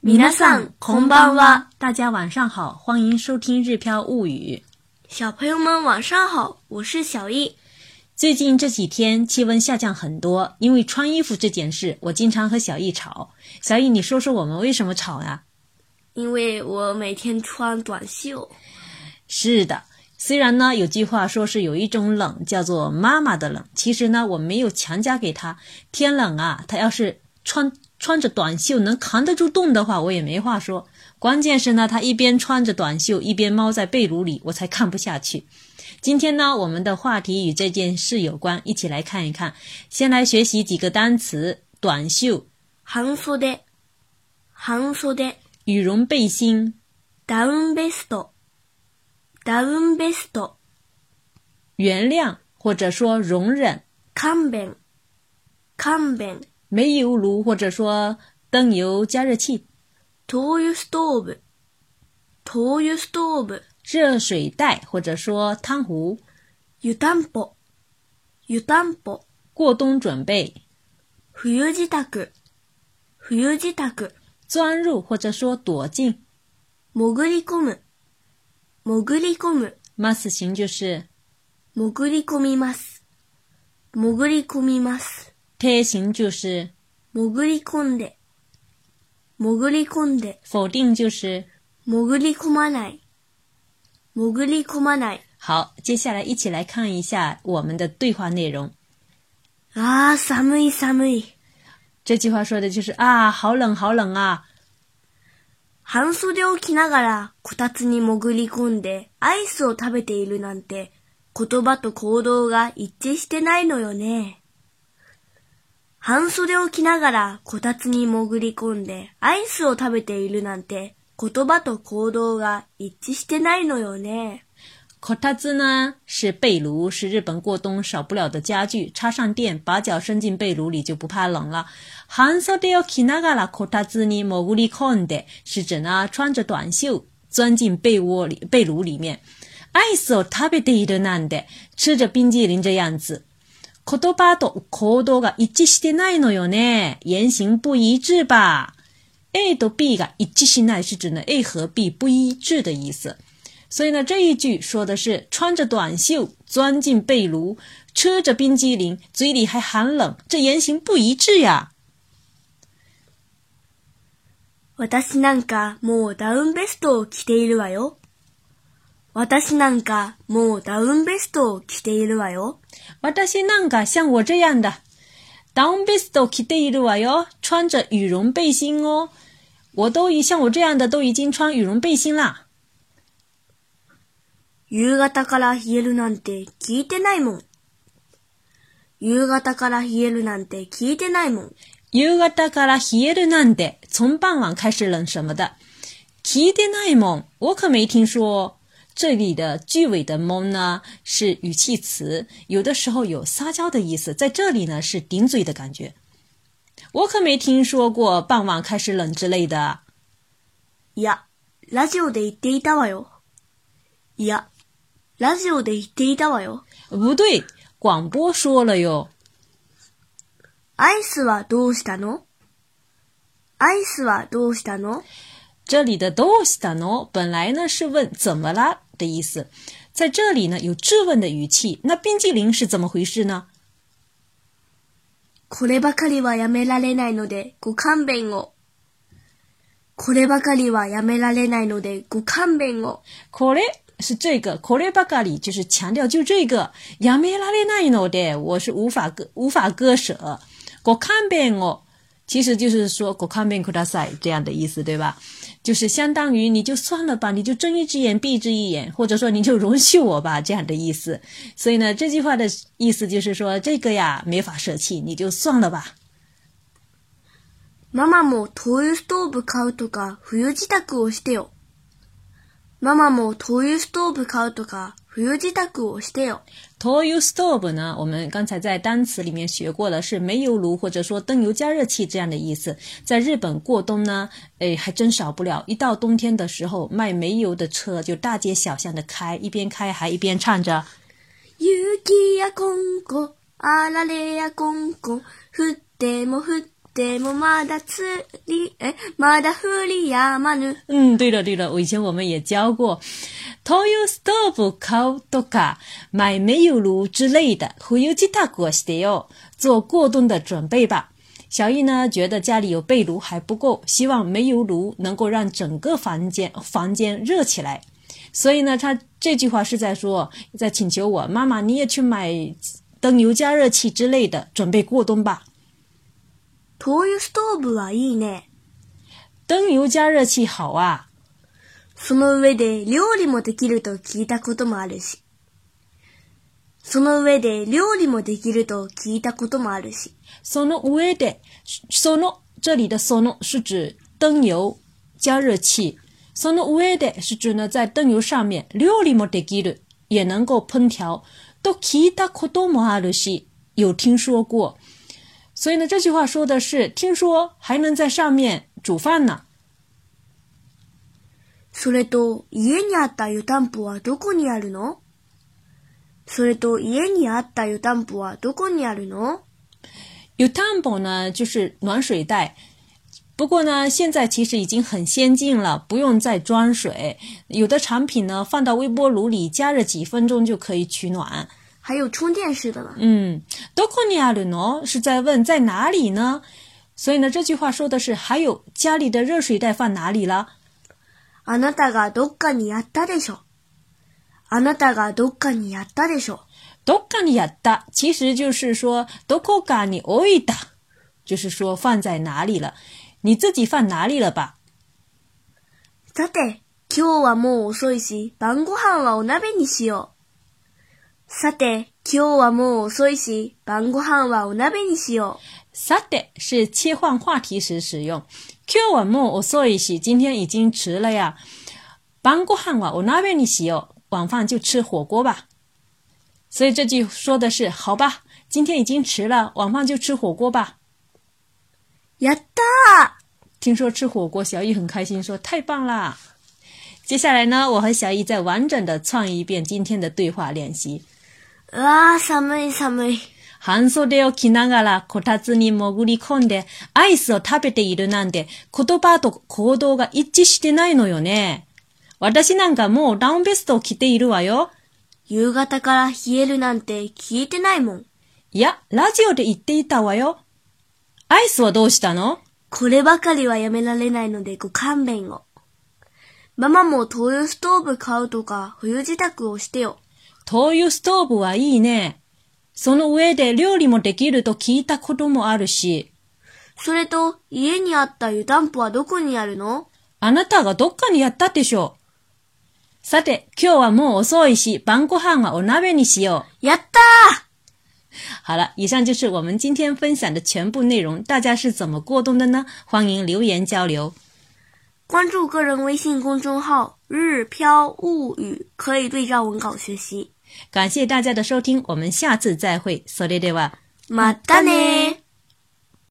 米娜桑孔巴娃，大家晚上好，欢迎收听《日飘物语》。小朋友们晚上好，我是小易。最近这几天气温下降很多，因为穿衣服这件事，我经常和小易吵。小易，你说说我们为什么吵呀？因为我每天穿短袖。是的，虽然呢有句话说是有一种冷叫做妈妈的冷，其实呢我没有强加给他。天冷啊，他要是穿。穿着短袖能扛得住冻的话，我也没话说。关键是呢，他一边穿着短袖，一边猫在被褥里，我才看不下去。今天呢，我们的话题与这件事有关，一起来看一看。先来学习几个单词：短袖、汗衫的、汗衫的、羽绒背心、down vest、down vest、原谅或者说容忍、c o m e b a 便。煤油炉，或者说灯油加热器；灯油 stove，灯油 stove。热水袋，或者说汤壶；湯ポ，湯保，过冬准备；冬事託，冬事託。钻入，或者说躲进；潜り込む，潜り込む。ま s 型就是潜り込みます，潜り込みます。贴行就是潜り込んで、潜り込んで。否定就是潜り込まない、潜り込まない。好，接下来一起来看一下我们的对话内容。あー、寒い寒い。这句话说的就是ー、好冷好冷啊。半袖を着ながらこたつに潜り込んでアイスを食べているなんて言葉と行動が一致してないのよね。半袖を着ながらこたつに潜り込んでアイスを食べているなんて言葉と行動が一致してないのよね。こたつ呢是被炉，是日本过冬少不了的家具。插上电，把脚伸进被炉里就不怕冷了。半袖を着ながらこたつに潜り込んで，是指呢穿着短袖钻进被窝里、被炉里面。アイスを食べているなんて，吃着冰激凌这样子。言葉と行動が一致してないのよね。言行不一致吧。A と B が一致しない是指呢 A 和 B 不一致的意思。所以呢，这一句说的是穿着短袖钻进被炉，吃着冰激凌，嘴里还寒冷，这言行不一致呀。私なんかもうダウンベストを着ているわよ。私なんかもうダウンベストを着ているわよ。私なんか像我这样的。ダウンベストを着ているわよ。穿着羽绒背心哦。我都已像我这样的都已经穿羽绒背心啦。夕方から冷えるなんて聞いてないもん。夕方から冷えるなんて聞いてないもん。夕方から冷えるなんて、从傍晚开始冷什么的。聞いてないもん。我可没听说。这里的句尾的“么”呢是语气词，有的时候有撒娇的意思，在这里呢是顶嘴的感觉。我可没听说过傍晚开始冷之类的。呀，ラジオで言っていたわよ。いラジオで言っていたわよ。不对，广播说了哟。アイスはどうしたの？アイスはどうしたの？这里的“どうしたの”本来呢是问怎么了。的意思，在这里呢有质问的语气。那冰激凌是怎么回事呢？こればかりはやめられないので、ご勘弁を。こればかりはやめられないので、ご勘弁を。これ，是这个。こればかり就是强调，就这个。やめられないので，我是无法割，无法割舍。ご勘弁を。其实就是说“过看病过大塞”这样的意思，对吧？就是相当于你就算了吧，你就睁一只眼闭一只眼，或者说你就容许我吧这样的意思。所以呢，这句话的意思就是说这个呀没法舍弃，你就算了吧。ママも冬用ストーブ買うとか、冬自宅をしてよ。ママも冬用ストーブ買うとか。富士タをしてよ。煤油 s t o v 呢？我们刚才在单词里面学过了，是煤油炉或者说灯油加热器这样的意思。在日本过冬呢，诶，还真少不了一到冬天的时候，卖煤油的车就大街小巷的开，一边开还一边唱着。嗯，对了对了，我以前我们也教过，To you stop coldoka，买煤油炉之类的，Who you 其他过 s t y l 做过冬的准备吧。小易呢觉得家里有被炉还不够，希望煤油炉能够让整个房间房间热起来，所以呢，他这句话是在说，在请求我妈妈，你也去买灯油加热器之类的，准备过冬吧。灯油ストーブはいいね。灯油加熱器好啊。その上で料理もできると聞いたこともあるし。その上で料理もできると聞いたこともあるし。その上で、その、这里的その是指灯油、加热器。その上で是指呢在灯油上面料理もできる、也能够烹调。都聞いたこともあるし、有听说过。所以呢，这句话说的是，听说还能在上面煮饭呢。それと家にあった湯ぽはどこにあるの？それと家にあった湯ぽはどこにあるの？湯壺呢，就是暖水袋。不过呢，现在其实已经很先进了，不用再装水。有的产品呢，放到微波炉里加热几分钟就可以取暖。还有充电式的了。嗯，どこにあったの？是在问在哪里呢？所以呢，这句话说的是还有家里的热水袋放哪里了。あなたがどこにあったでしょう。あなたがどこにあったでしょう。どこにあった？其实就是说どこがに置いてた，就是说放在哪里了。你自己放哪里了吧？さて、今日はもう遅いし、晩ご飯はお鍋にしよう。さて、今日はもう遅いし、晩ご飯はお鍋にしよう。さて是切换话题时使用。今日はもう遅いし，今天已经迟了呀。晩ご飯はお鍋にしよう，晚饭就吃火锅吧。所以这句说的是，好吧，今天已经迟了，晚饭就吃火锅吧。やった！听说吃火锅，小伊很开心，说太棒啦。接下来呢，我和小伊再完整的创一遍今天的对话练习。うわー、寒い寒い。半袖を着ながらこたつに潜り込んでアイスを食べているなんて言葉と行動が一致してないのよね。私なんかもうダウンベストを着ているわよ。夕方から冷えるなんて聞いてないもん。いや、ラジオで言っていたわよ。アイスはどうしたのこればかりはやめられないのでご勘弁を。ママも灯油ストーブ買うとか冬支度をしてよ。灯油ストーブはいいね。その上で料理もできると聞いたこともあるし。それと、家にあった湯たんぽはどこにあるのあなたがどっかにやったでしょう。さて、今日はもう遅いし、晩ご飯はお鍋にしよう。やったー好了，以上就是我们今天分享的全部内容。大家是怎么过冬的呢？欢迎留言交流。关注个人微信公众号“日飘物语”，可以对照文稿学习。感谢大家的收听，我们下次再会，solido 嘛达呢。